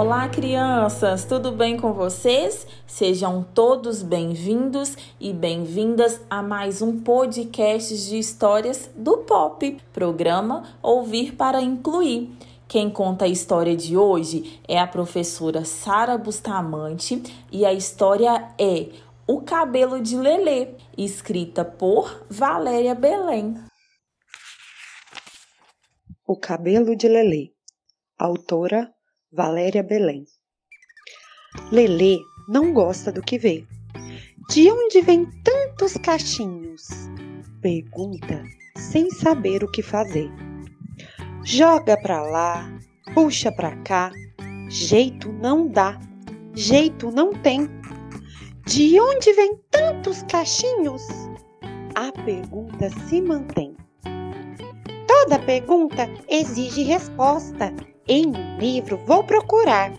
Olá, crianças! Tudo bem com vocês? Sejam todos bem-vindos e bem-vindas a mais um podcast de histórias do Pop, programa Ouvir para Incluir. Quem conta a história de hoje é a professora Sara Bustamante e a história é O Cabelo de Lelê, escrita por Valéria Belém. O Cabelo de Lelê, autora Valéria Belém. Lelê não gosta do que vê. De onde vem tantos cachinhos? Pergunta sem saber o que fazer. Joga pra lá, puxa pra cá, jeito não dá, jeito não tem. De onde vem tantos cachinhos? A pergunta se mantém. Toda pergunta exige resposta. Em um livro vou procurar.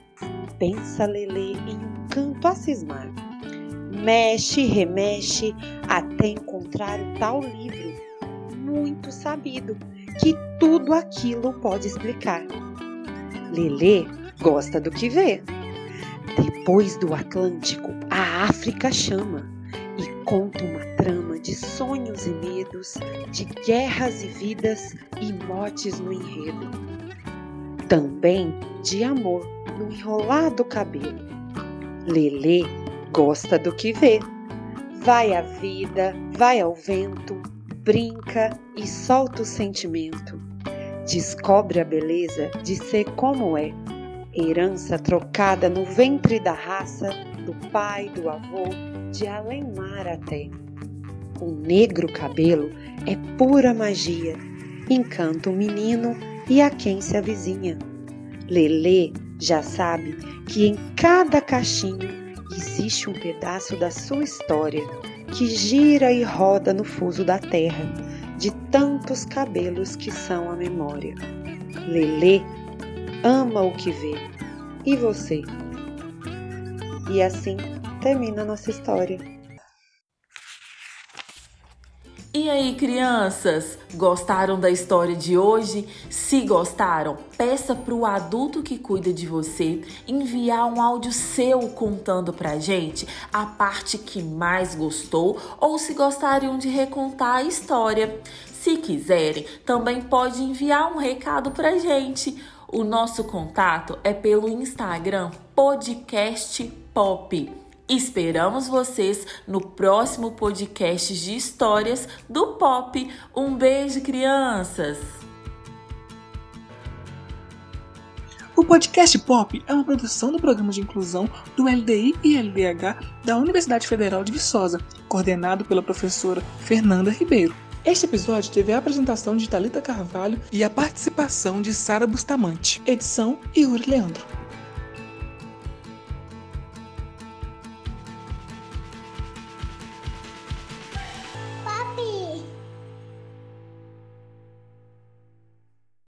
Pensa Lelê em um canto a cismar. Mexe, remexe, até encontrar o tal livro, muito sabido, que tudo aquilo pode explicar. Lelê gosta do que vê. Depois do Atlântico, a África chama e conta uma trama de sonhos e medos, de guerras e vidas e mortes no enredo. Também de amor no enrolado cabelo. Lelê gosta do que vê. Vai à vida, vai ao vento, brinca e solta o sentimento. Descobre a beleza de ser como é, herança trocada no ventre da raça, do pai, do avô, de além mar até. O negro cabelo é pura magia, encanta o menino e a quem se avizinha. Lelê já sabe que em cada cachinho existe um pedaço da sua história que gira e roda no fuso da terra, de tantos cabelos que são a memória. Lelê ama o que vê. E você? E assim termina nossa história. E aí, crianças, gostaram da história de hoje? Se gostaram, peça para o adulto que cuida de você enviar um áudio seu contando pra gente a parte que mais gostou ou se gostariam de recontar a história. Se quiserem, também pode enviar um recado pra gente. O nosso contato é pelo Instagram Podcast Pop. Esperamos vocês no próximo podcast de histórias do Pop. Um beijo, crianças! O podcast Pop é uma produção do programa de inclusão do LDI e LDH da Universidade Federal de Viçosa, coordenado pela professora Fernanda Ribeiro. Este episódio teve a apresentação de Talita Carvalho e a participação de Sara Bustamante. Edição Yuri Leandro.